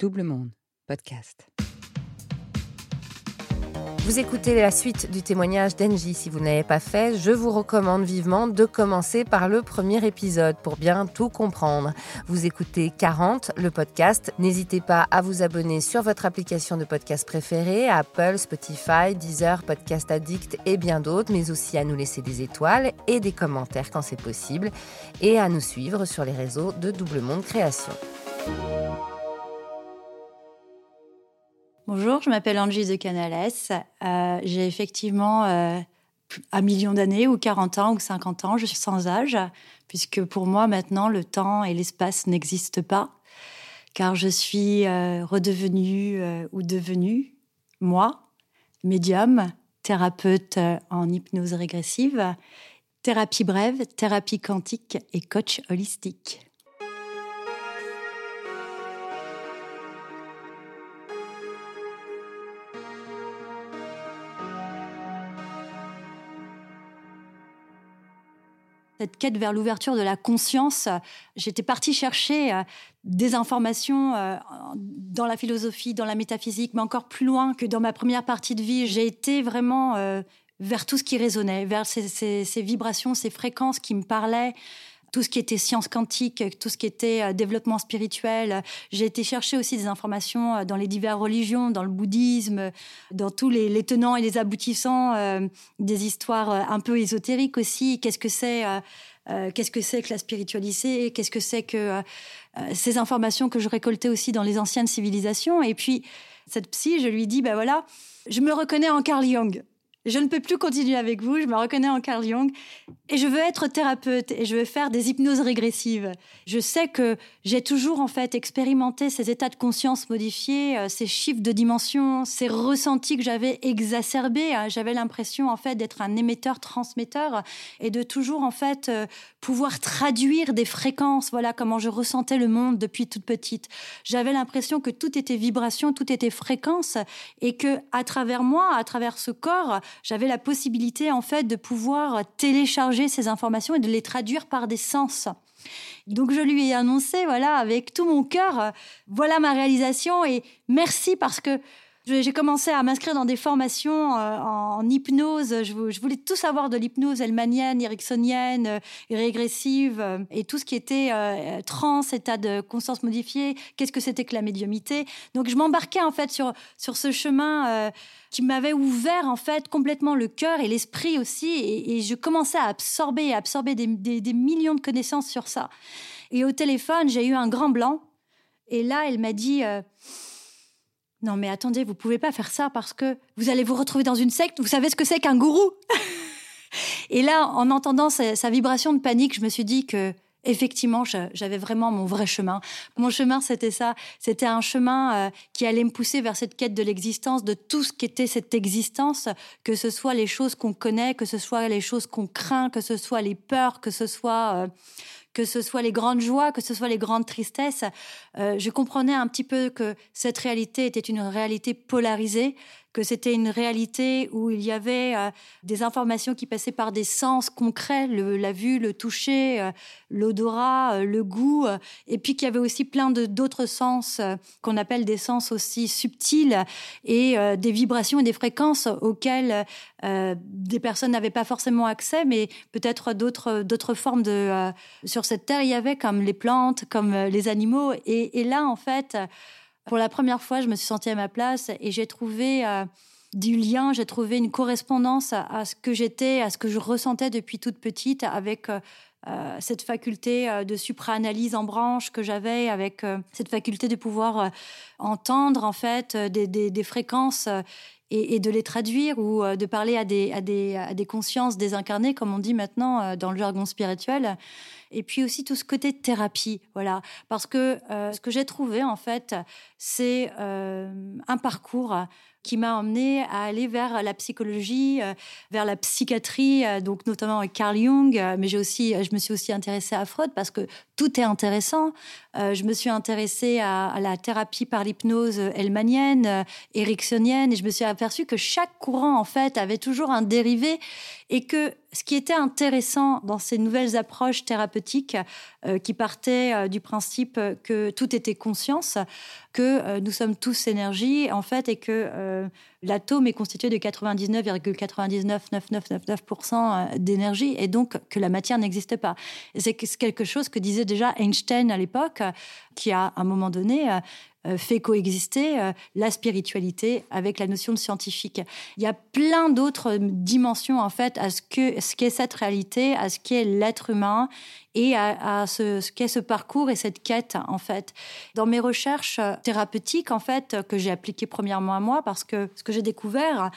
Double Monde, podcast. Vous écoutez la suite du témoignage d'Engie. Si vous n'avez pas fait, je vous recommande vivement de commencer par le premier épisode pour bien tout comprendre. Vous écoutez 40, le podcast. N'hésitez pas à vous abonner sur votre application de podcast préférée, Apple, Spotify, Deezer, Podcast Addict et bien d'autres, mais aussi à nous laisser des étoiles et des commentaires quand c'est possible et à nous suivre sur les réseaux de Double Monde Création. Bonjour, je m'appelle Angie de Canales. Euh, j'ai effectivement euh, un million d'années, ou 40 ans, ou 50 ans. Je suis sans âge, puisque pour moi, maintenant, le temps et l'espace n'existent pas, car je suis euh, redevenue ou devenue, moi, médium, thérapeute en hypnose régressive, thérapie brève, thérapie quantique et coach holistique. Cette quête vers l'ouverture de la conscience, j'étais partie chercher euh, des informations euh, dans la philosophie, dans la métaphysique, mais encore plus loin que dans ma première partie de vie. J'ai été vraiment euh, vers tout ce qui résonnait, vers ces, vibrations, ces fréquences qui me parlaient tout ce qui était science quantique, tout ce qui était euh, développement spirituel. J'ai été chercher aussi des informations euh, dans les diverses religions, dans le bouddhisme, dans tous les, tenants et les aboutissants euh, des histoires un peu ésotériques aussi. Qu'est-ce que c'est Qu'est-ce que c'est que la spiritualité? Qu'est-ce que c'est que ces informations que je récoltais aussi dans les anciennes civilisations? Et puis cette psy, je lui dis, ben voilà, je me reconnais en Carl Jung je ne peux plus continuer avec vous, je me reconnais en Carl Jung et je veux être thérapeute et je veux faire des hypnoses régressives. Je sais que j'ai toujours en fait expérimenté ces états de conscience modifiés, euh, ces chiffres de dimension, ces ressentis que j'avais exacerbés. Hein. J'avais l'impression en fait d'être un émetteur-transmetteur et de toujours en fait euh, pouvoir traduire des fréquences. Voilà comment je ressentais le monde depuis toute petite. J'avais l'impression que tout était vibration, tout était fréquence et que à travers moi, à travers ce corps, j'avais la possibilité en fait de pouvoir télécharger ces informations et de les traduire par des sens. Donc je lui ai annoncé, voilà, avec tout mon cœur, voilà ma réalisation et merci parce que j'ai commencé à m'inscrire dans des formations euh, en, hypnose. Je, voulais tout savoir de l'hypnose elmanienne, ericksonienne, euh, régressive euh, et tout ce qui était trans, état de conscience modifiée. Qu'est-ce que c'était que la médiumité Donc je m'embarquais en fait sur sur ce chemin qui m'avait ouvert en fait complètement le cœur et l'esprit aussi, et, je commençais à absorber, à absorber des millions de connaissances sur ça. Et au téléphone, j'ai eu un grand blanc. Et là, elle m'a dit non mais attendez, vous pouvez pas faire ça parce que vous allez vous retrouver dans une secte. Vous savez ce que c'est qu'un gourou Et là, en entendant sa, vibration de panique, je me suis dit que effectivement, j'avais vraiment mon vrai chemin. Mon chemin, c'était ça. C'était un chemin euh, qui allait me pousser vers cette quête de l'existence, de tout ce qu'était cette existence, que ce soit les choses qu'on connaît, que ce soit les choses qu'on craint, que ce soit les peurs, que ce soit euh, que ce soit les grandes joies, que ce soit les grandes tristesses, euh, je comprenais un petit peu que cette réalité était une réalité polarisée, que c'était une réalité où il y avait euh, des informations qui passaient par des sens concrets, la vue, le toucher, euh, l'odorat, euh, le goût, et puis qu'il y avait aussi plein d'autres sens qu'on appelle des sens aussi subtils et des vibrations et des fréquences auxquelles des personnes n'avaient pas forcément accès, mais peut-être d'autres formes de sur cette terre. Il y avait comme les plantes, comme les animaux, et là en fait pour la première fois, je me suis sentie à ma place et j'ai trouvé euh, du lien, j'ai trouvé une correspondance à, ce que j'étais, à ce que je ressentais depuis toute petite avec euh, euh, cette faculté de supra-analyse en branche que j'avais, avec cette faculté de pouvoir entendre en fait des, fréquences et, de les traduire ou de parler à des, consciences désincarnées, comme on dit maintenant dans le jargon spirituel et puis aussi tout ce côté thérapie, voilà, parce que euh, ce que j'ai trouvé en fait, c'est euh, un parcours qui m'a emmené à aller vers la psychologie, euh, vers la psychiatrie, donc notamment avec Carl Jung, mais j'ai aussi, je me suis aussi intéressée à Freud parce que tout est intéressant. je me suis intéressée à, la thérapie par l'hypnose elmanienne, ericksonienne, et je me suis aperçue que chaque courant en fait avait toujours un dérivé et que ce qui était intéressant dans ces nouvelles approches thérapeutiques euh, qui partaient euh, du principe que tout était conscience, que euh, nous sommes tous énergie, en fait, et que l'atome est constitué de 99,99999% d'énergie, et donc que la matière n'existe pas. C'est quelque chose que disait déjà Einstein à l'époque, qui à un moment donné euh, fait coexister euh, la spiritualité avec la notion de scientifique. Il y a plein d'autres dimensions en fait à ce que ce qu'est cette réalité, à ce qu'est l'être humain et à, ce, ce qu'est ce parcours et cette quête en fait. Dans mes recherches thérapeutiques en fait que j'ai appliquées premièrement à moi parce que ce que j'ai découvert euh,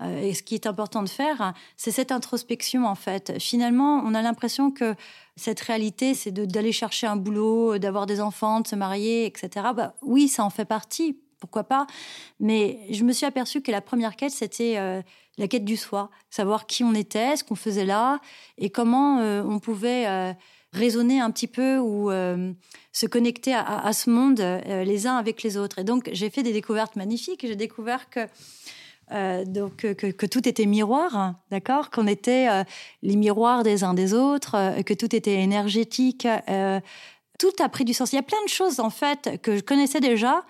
et ce qui est important de faire, c'est cette introspection en fait. Finalement, on a l'impression que cette réalité, c'est d'aller chercher un boulot, d'avoir des enfants, de se marier, etc. Bah, oui, ça en fait partie, pourquoi pas. Mais je me suis aperçue que la première quête, c'était euh, la quête du soi, savoir qui on était, ce qu'on faisait là, et comment euh, on pouvait raisonner un petit peu ou se connecter à, à, ce monde les uns avec les autres. Et donc, j'ai fait des découvertes magnifiques. J'ai découvert que euh, donc que, tout était miroir, d'accord, qu'on était euh, les miroirs des uns des autres, euh, que tout était énergétique. tout a pris du sens. Il y a plein de choses en fait que je connaissais déjà,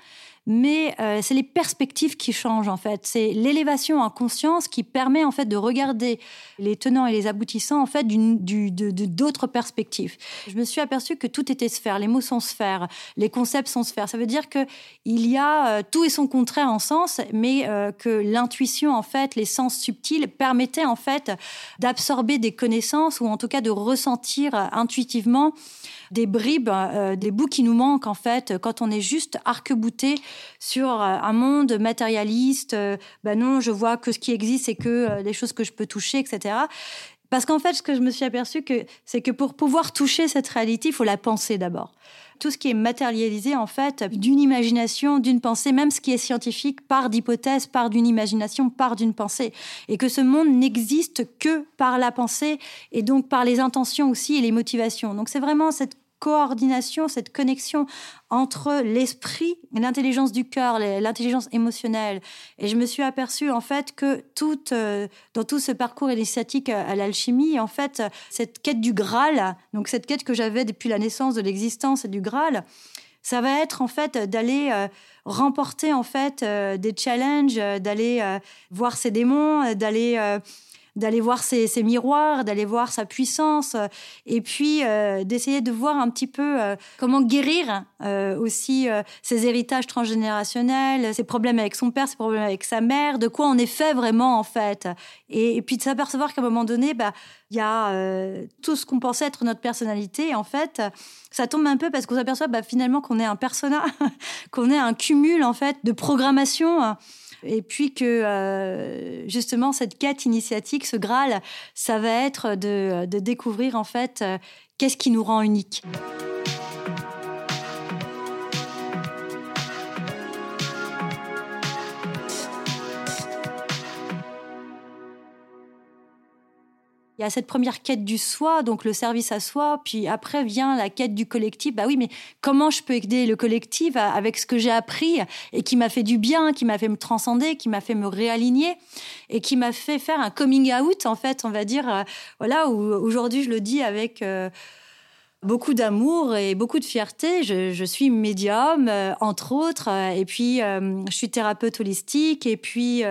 mais euh, c'est les perspectives qui changent en fait. C'est l'élévation en conscience qui permet en fait de regarder les tenants et les aboutissants en fait d'autres perspectives. Je me suis aperçue que tout était sphère, les mots sont sphères, les concepts sont sphères. Ça veut dire que il y a euh, tout et son contraire en sens, mais euh, que l'intuition en fait, les sens subtils permettaient en fait d'absorber des connaissances ou en tout cas de ressentir intuitivement des bribes, des bouts qui nous manquent en fait quand on est juste arc-bouté sur euh, un monde matérialiste. ben non, je vois que ce qui existe, c'est que les euh, choses que je peux toucher, etc. Parce qu'en fait, ce que je me suis aperçu, c'est que pour pouvoir toucher cette réalité, il faut la penser d'abord. Tout ce qui est matérialisé, en fait, d'une imagination, d'une pensée, même ce qui est scientifique, part d'hypothèse, part d'une imagination, part d'une pensée. Et que ce monde n'existe que par la pensée et donc par les intentions aussi et les motivations. Donc c'est vraiment cette coordination, cette connexion entre l'esprit l'intelligence du cœur, l'intelligence émotionnelle. Et je me suis aperçue en fait que tout, euh, dans tout ce parcours initiatique à l'alchimie, en fait, cette quête du Graal, donc cette quête que j'avais depuis la naissance de l'existence du Graal, ça va être en fait d'aller euh, remporter en fait euh, des challenges, d'aller voir ses démons, d'aller d'aller voir ses, miroirs, d'aller voir sa puissance, euh, et puis euh, d'essayer de voir un petit peu euh, comment guérir aussi ses héritages transgénérationnels, ses problèmes avec son père, ses problèmes avec sa mère, de quoi on est fait vraiment en fait, et, puis de s'apercevoir qu'à un moment donné, bah il y a tout ce qu'on pensait être notre personnalité, en fait ça tombe un peu parce qu'on s'aperçoit bah, finalement qu'on est un persona, qu'on est un cumul en fait de programmation et puis que euh, justement cette quête initiatique, ce Graal, ça va être de, découvrir en fait euh, qu'est-ce qui nous rend unique. Il y a cette première quête du soi, donc le service à soi, puis après vient la quête du collectif. Bah oui, mais comment je peux aider le collectif avec ce que j'ai appris et qui m'a fait du bien, qui m'a fait me transcender, qui m'a fait me réaligner et qui m'a fait faire un coming out, en fait, on va dire. Euh, voilà, aujourd'hui je le dis avec. Euh, beaucoup d'amour et beaucoup de fierté. Je, suis médium, euh, entre autres, euh, et puis euh, je suis thérapeute holistique, et puis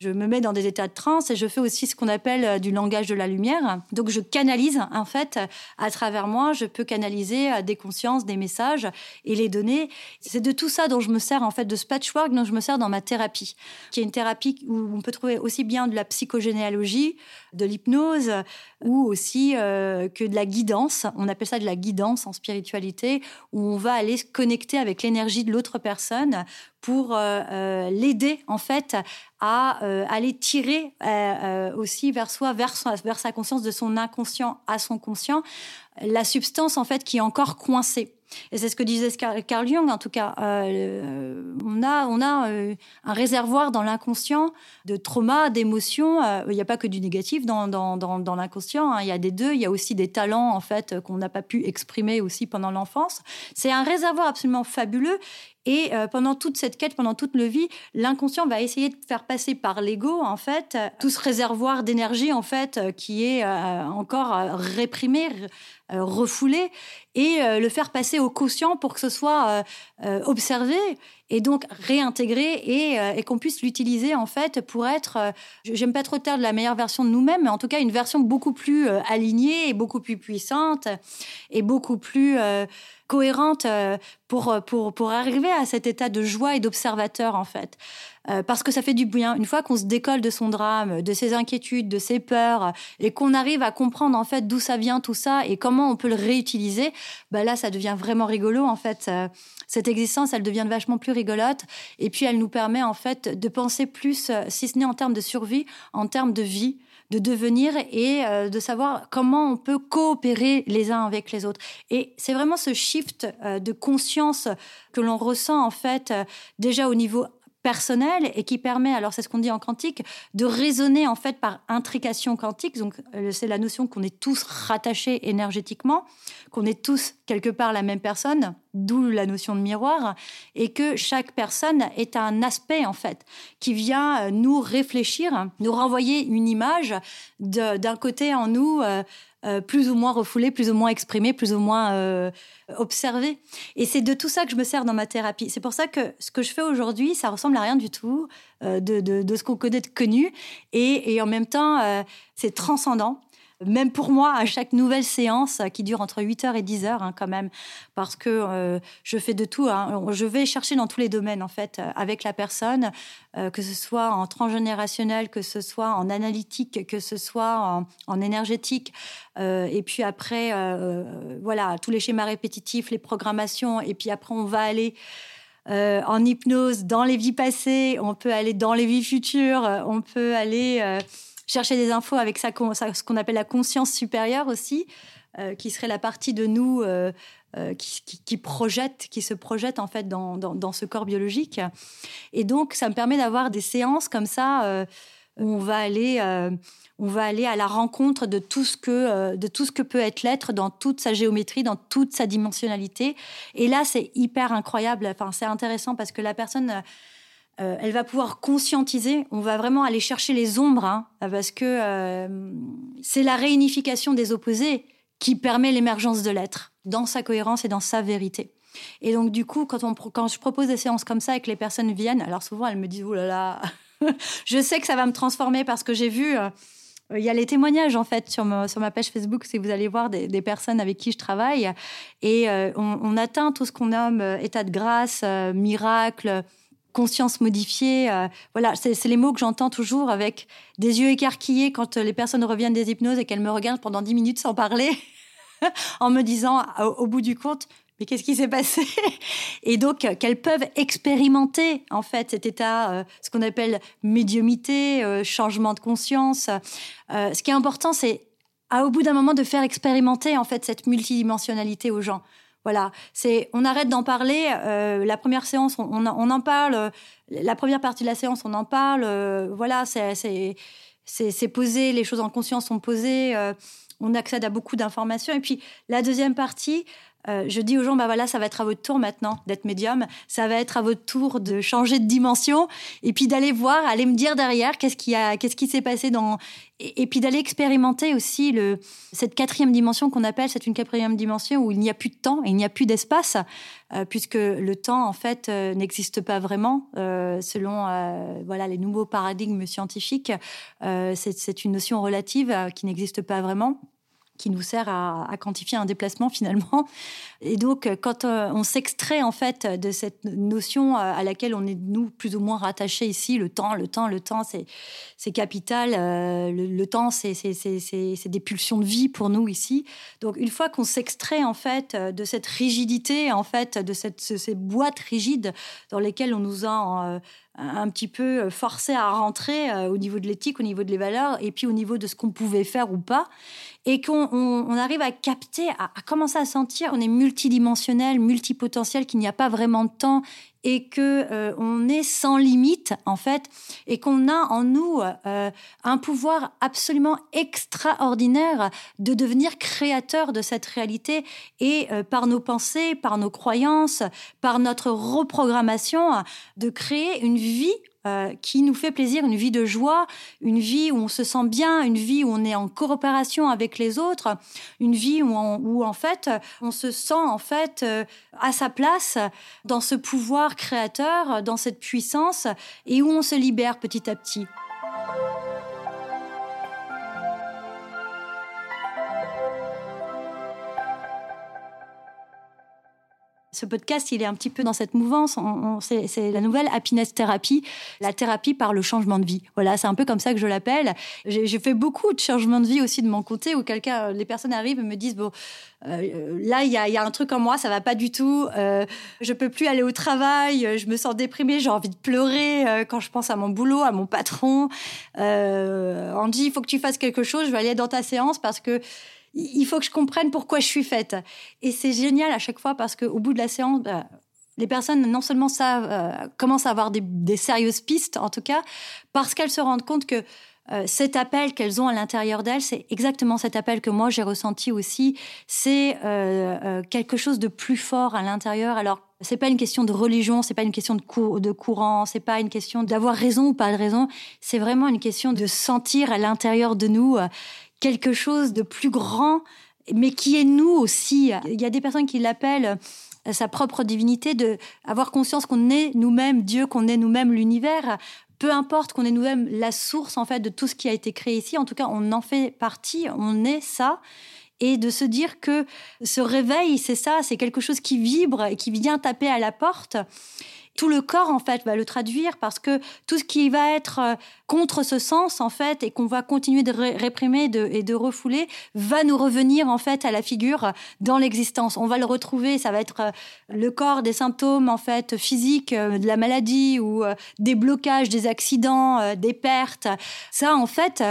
je me mets dans des états de transe, et je fais aussi ce qu'on appelle du langage de la lumière. Donc je canalise, en fait, à travers moi, je peux canaliser des consciences, des messages, et les donner. C'est de tout ça dont je me sers, en fait, de ce patchwork dont je me sers dans ma thérapie, qui est une thérapie où on peut trouver aussi bien de la psychogénéalogie, de l'hypnose, ou aussi que de la guidance. On appelle ça de la guidance en spiritualité, où on va aller se connecter avec l'énergie de l'autre personne pour euh, euh, l'aider en fait à euh, aller tirer aussi vers soi, vers, vers sa conscience, de son inconscient à son conscient, la substance en fait qui est encore coincée. Et c'est ce que disait Carl Jung, en tout cas. Euh, on a, euh, un réservoir dans l'inconscient de traumas, d'émotions. Euh, il n'y a pas que du négatif dans, l'inconscient. Hein. Il y a des deux. Il y a aussi des talents, en fait, qu'on n'a pas pu exprimer aussi pendant l'enfance. C'est un réservoir absolument fabuleux. Et pendant toute cette quête, pendant toute le vie, l'inconscient va essayer de faire passer par l'ego, en fait, tout ce réservoir d'énergie, en fait, qui est encore réprimé, refoulé, et le faire passer au quotient pour que ce soit observé et donc réintégrer et, qu'on puisse l'utiliser en fait pour être, j'aime pas trop dire de la meilleure version de nous-mêmes, mais en tout cas une version beaucoup plus alignée et beaucoup plus puissante et beaucoup plus cohérente euh, pour, euh, pour, pour arriver à cet état de joie et d'observateur, en fait. Euh, parce que ça fait du bien. Une fois qu'on se décolle de son drame, de ses inquiétudes, de ses peurs, et qu'on arrive à comprendre, en fait, d'où ça vient tout ça et comment on peut le réutiliser, bah là, ça devient vraiment rigolo, en fait. cette existence, elle devient vachement plus rigolote. Et puis, elle nous permet, en fait, de penser plus, si ce n'est en termes de survie, en termes de vie de devenir et euh, de savoir comment on peut coopérer les uns avec les autres. Et c'est vraiment ce shift euh, de conscience que l'on ressent en fait euh, déjà au niveau personnel et qui permet, alors c'est ce qu'on dit en quantique, de raisonner en fait par intrication quantique. Donc euh, c'est la notion qu'on est tous rattachés énergétiquement, qu'on est tous quelque part la même personne, d'où la notion de miroir, et que chaque personne est un aspect en fait qui vient euh, nous réfléchir, nous renvoyer une image d'un côté en nous. Euh, euh, plus ou moins refoulé, plus ou moins exprimé, plus ou moins euh, observé. Et c'est de tout ça que je me sers dans ma thérapie. C'est pour ça que ce que je fais aujourd'hui, ça ressemble à rien du tout de, ce qu'on connaît de connu. Et en même temps, c'est transcendant même pour moi, à chaque nouvelle séance qui dure entre 8 heures et 10 heures, hein, quand même, parce que euh, je fais de tout. Hein. Je vais chercher dans tous les domaines, en fait, euh, avec la personne, euh, que ce soit en transgénérationnel, que ce soit en analytique, que ce soit en, énergétique. et puis après, voilà, tous les schémas répétitifs, les programmations. Et puis après, on va aller. en hypnose dans les vies passées, on peut aller dans les vies futures, on peut aller chercher des infos avec ça, ce qu'on appelle la conscience supérieure aussi, euh, qui serait la partie de nous euh, euh, qui, projette, qui se projette en fait dans, dans, ce corps biologique. Et donc, ça me permet d'avoir des séances comme ça où on va aller, on va aller à la rencontre de tout ce que, de tout ce que peut être l'être dans toute sa géométrie, dans toute sa dimensionnalité. Et là, c'est hyper incroyable. Enfin, c'est intéressant parce que la personne euh, elle va pouvoir conscientiser. On va vraiment aller chercher les ombres, hein, parce que euh, c'est la réunification des opposés qui permet l'émergence de l'être dans sa cohérence et dans sa vérité. Et donc, du coup, quand, on, quand je propose des séances comme ça et que les personnes viennent, alors souvent elles me disent Oh là là, je sais que ça va me transformer parce que j'ai vu. Euh, il y a les témoignages en fait sur ma, sur ma page Facebook, si vous allez voir des, personnes avec qui je travaille, et on, on, atteint tout ce qu'on nomme état de grâce, miracle, conscience modifiée. Euh, voilà, c'est les mots que j'entends toujours avec des yeux écarquillés quand les personnes reviennent des hypnoses et qu'elles me regardent pendant dix minutes sans parler, en me disant au, bout du compte, mais qu'est-ce qui s'est passé? Et donc euh, qu'elles peuvent expérimenter en fait cet état, euh, ce qu'on appelle médiumité, changement de conscience. ce qui est important, c'est au bout d'un moment de faire expérimenter en fait cette multidimensionnalité aux gens. Voilà, c'est on arrête d'en parler. Euh, la première séance, on, en parle. La première partie de la séance, on en parle. Euh, voilà, c'est posé, les choses en conscience sont posées. Euh, on accède à beaucoup d'informations. Et puis la deuxième partie, euh, je dis aux gens, bah voilà, ça va être à votre tour maintenant d'être médium, ça va être à votre tour de changer de dimension, et puis d'aller voir, aller me dire derrière qu'est-ce qui a, qu'est-ce qui s'est passé dans, et, puis d'aller expérimenter aussi le, cette quatrième dimension qu'on appelle, c'est une quatrième dimension où il n'y a plus de temps et il n'y a plus d'espace, euh, puisque le temps en fait euh, n'existe pas vraiment selon voilà les nouveaux paradigmes scientifiques. c'est une notion relative qui n'existe pas vraiment qui nous sert à, quantifier un déplacement finalement. Et donc, quand euh, on s'extrait en fait de cette notion euh, à laquelle on est nous plus ou moins rattachés ici, le temps, le temps, le temps, c'est capital. Euh, le, temps, c'est des pulsions de vie pour nous ici. Donc, une fois qu'on s'extrait en fait de cette rigidité, en fait, de cette, ces boîtes rigides dans lesquelles on nous a un petit peu forcé à rentrer au niveau de l'éthique, au niveau de les valeurs, et puis au niveau de ce qu'on pouvait faire ou pas, et qu'on on, arrive à capter, à, commencer à sentir, on est multidimensionnel, multipotentiel, qu'il n'y a pas vraiment de temps et que euh, on est sans limite en fait et qu'on a en nous euh, un pouvoir absolument extraordinaire de devenir créateur de cette réalité et euh, par nos pensées, par nos croyances, par notre reprogrammation de créer une vie euh, qui nous fait plaisir, une vie de joie, une vie où on se sent bien, une vie où on est en coopération avec les autres, une vie où, où en fait on se sent en fait euh, à sa place dans ce pouvoir créateur, dans cette puissance et où on se libère petit à petit. Ce podcast, il est un petit peu dans cette mouvance. c'est la nouvelle happiness therapy, la thérapie par le changement de vie. Voilà, c'est un peu comme ça que je l'appelle. J'ai fait beaucoup de changements de vie aussi de mon côté, où quelqu'un, les personnes arrivent et me disent bon, euh, là il y a, un truc en moi, ça va pas du tout. Euh, je peux plus aller au travail, je me sens déprimée, j'ai envie de pleurer euh, quand je pense à mon boulot, à mon patron. Euh, on dit il faut que tu fasses quelque chose. Je vais aller dans ta séance parce que il faut que je comprenne pourquoi je suis faite. Et c'est génial à chaque fois parce qu'au bout de la séance, bah, les personnes non seulement savent, euh, commencent à avoir des, sérieuses pistes, en tout cas, parce qu'elles se rendent compte que euh, cet appel qu'elles ont à l'intérieur d'elles, c'est exactement cet appel que moi j'ai ressenti aussi. C'est euh, quelque chose de plus fort à l'intérieur. Alors c'est pas une question de religion, c'est pas une question de, cour de courant, pas une question d'avoir raison ou pas de raison. C'est vraiment une question de sentir à l'intérieur de nous quelque chose de plus grand, mais qui est nous aussi. Il y a des personnes qui l'appellent euh, sa propre divinité, de avoir conscience qu'on est nous-mêmes Dieu, qu'on est nous-mêmes l'univers. Peu importe qu'on est nous-mêmes la source en fait de tout ce qui a été créé ici. En tout cas, on en fait partie, on est ça et de se dire que ce réveil, c'est ça, c'est quelque chose qui vibre et qui vient taper à la porte tout le corps en fait va le traduire parce que tout ce qui va être euh, contre ce sens en fait et qu'on va continuer de réprimer et de refouler va nous revenir en fait à la figure dans l'existence. On va le retrouver, ça va être euh, le corps des symptômes en fait physiques euh, de la maladie ou des blocages, des accidents, des pertes. Ça en fait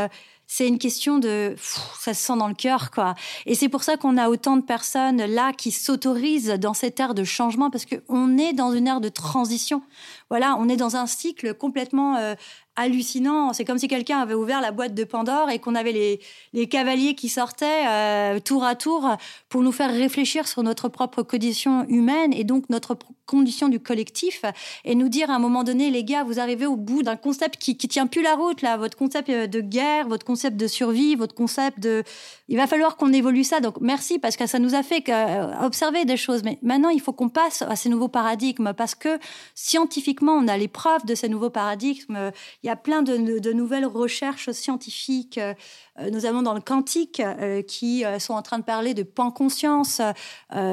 c'est une question de ça se sent dans le cœur quoi. Et c'est pour ça qu'on a autant de personnes là qui s'autorisent dans cette ère de changement parce qu'on est dans une ère de transition. Voilà on est dans un cycle complètement euh, hallucinant. C'est comme si quelqu'un avait ouvert la boîte de Pandore et qu'on avait les, les, cavaliers qui sortaient euh, tour à tour pour nous faire réfléchir sur notre propre condition humaine et donc notre condition du collectif et nous dire à un moment donné, les gars, vous arrivez au bout d'un concept qui, qui tient plus la route là, votre concept euh, de guerre, votre concept de survie, votre concept de, il va falloir qu'on évolue ça. Donc merci parce que ça nous a fait euh, observer des choses. Mais maintenant, il faut qu'on passe à ces nouveaux paradigmes parce que scientifiquement, on a les preuves de ces nouveaux paradigmes. Y a plein de, nouvelles recherches scientifiques, euh, notamment dans le quantique, euh, qui euh, sont en train de parler de pan-conscience,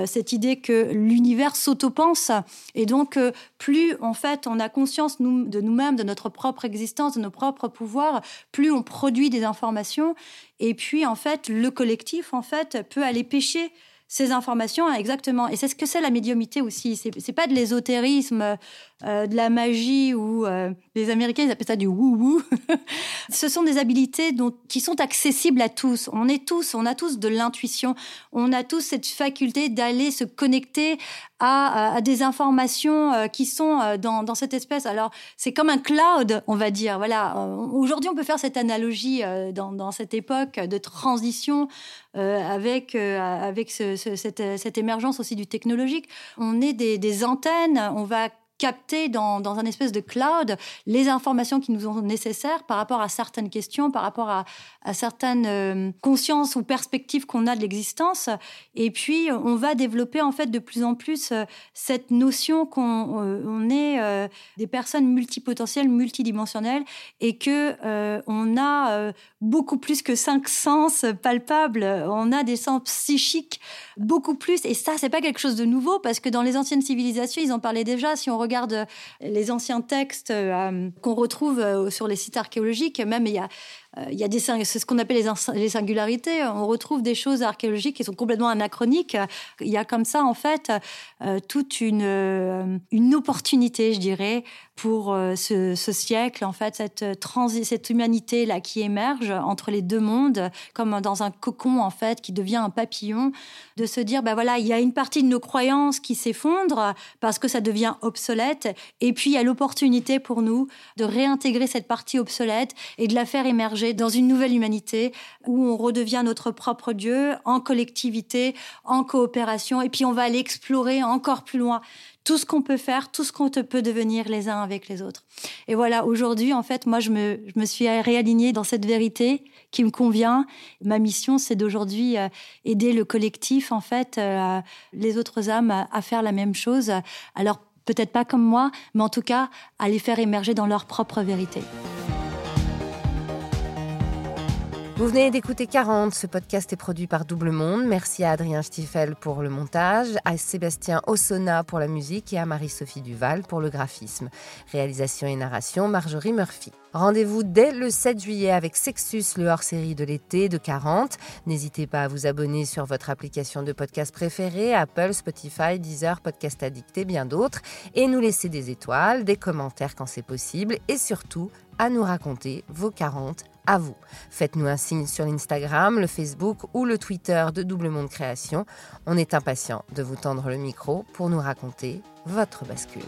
cette idée que l'univers s'auto-pense. Et donc, plus en fait on a conscience de nous-mêmes, de notre propre existence, de nos propres pouvoirs, plus on produit des informations. Et puis, en fait, le collectif, en fait, peut aller pêcher ces informations exactement. Et c'est ce que c'est la médiumité aussi. C'est pas de l'ésotérisme euh, de la magie ou euh, les Américains ils appellent ça du wou-wou. Ce sont des habiletés dont, qui sont accessibles à tous. On est tous, on a tous de l'intuition, on a tous cette faculté d'aller se connecter à, des informations euh, qui sont dans, dans cette espèce. Alors c'est comme un cloud, on va dire. Voilà. Aujourd'hui, on peut faire cette analogie dans, cette époque de transition avec avec ce, cette, cette, émergence aussi du technologique. On est des, des antennes, on va capter dans, dans, un espèce de cloud les informations qui nous sont nécessaires par rapport à certaines questions, par rapport à, certaines euh, consciences ou perspectives qu'on a de l'existence. Et puis, on va développer en fait de plus en plus euh, cette notion qu'on euh, on est des personnes multipotentielles, multidimensionnelles, et que on a beaucoup plus que cinq sens palpables. On a des sens psychiques beaucoup plus. Et ça, c'est pas quelque chose de nouveau parce que dans les anciennes civilisations, ils en parlaient déjà. Si regarde les anciens textes qu'on retrouve sur les sites archéologiques, même il y a il y a des c'est ce qu'on appelle les, singularités. On retrouve des choses archéologiques qui sont complètement anachroniques. Il y a comme ça en fait toute une une opportunité, je dirais, pour ce, siècle en fait cette cette humanité là qui émerge entre les deux mondes comme dans un cocon en fait qui devient un papillon de se dire ben voilà il y a une partie de nos croyances qui s'effondre parce que ça devient obsolète et puis il y a l'opportunité pour nous de réintégrer cette partie obsolète et de la faire émerger dans une nouvelle humanité où on redevient notre propre Dieu en collectivité, en coopération, et puis on va aller explorer encore plus loin tout ce qu'on peut faire, tout ce qu'on peut devenir les uns avec les autres. Et voilà, aujourd'hui, en fait, moi, je me, je me suis réalignée dans cette vérité qui me convient. Ma mission, c'est d'aujourd'hui euh, aider le collectif, en fait, euh, les autres âmes à, à faire la même chose. Alors, peut-être pas comme moi, mais en tout cas, à les faire émerger dans leur propre vérité. Vous venez d'écouter 40. Ce podcast est produit par Double Monde. Merci à Adrien Stiefel pour le montage, à Sébastien Ossona pour la musique et à Marie-Sophie Duval pour le graphisme. Réalisation et narration, Marjorie Murphy. Rendez-vous dès le 7 juillet avec Sexus, le hors-série de l'été de 40. N'hésitez pas à vous abonner sur votre application de podcast préférée, Apple, Spotify, Deezer, Podcast Addict et bien d'autres. Et nous laisser des étoiles, des commentaires quand c'est possible et surtout à nous raconter vos 40 à vous. Faites-nous un signe sur l'Instagram, le Facebook ou le Twitter de Double Monde Création. On est impatient de vous tendre le micro pour nous raconter votre bascule.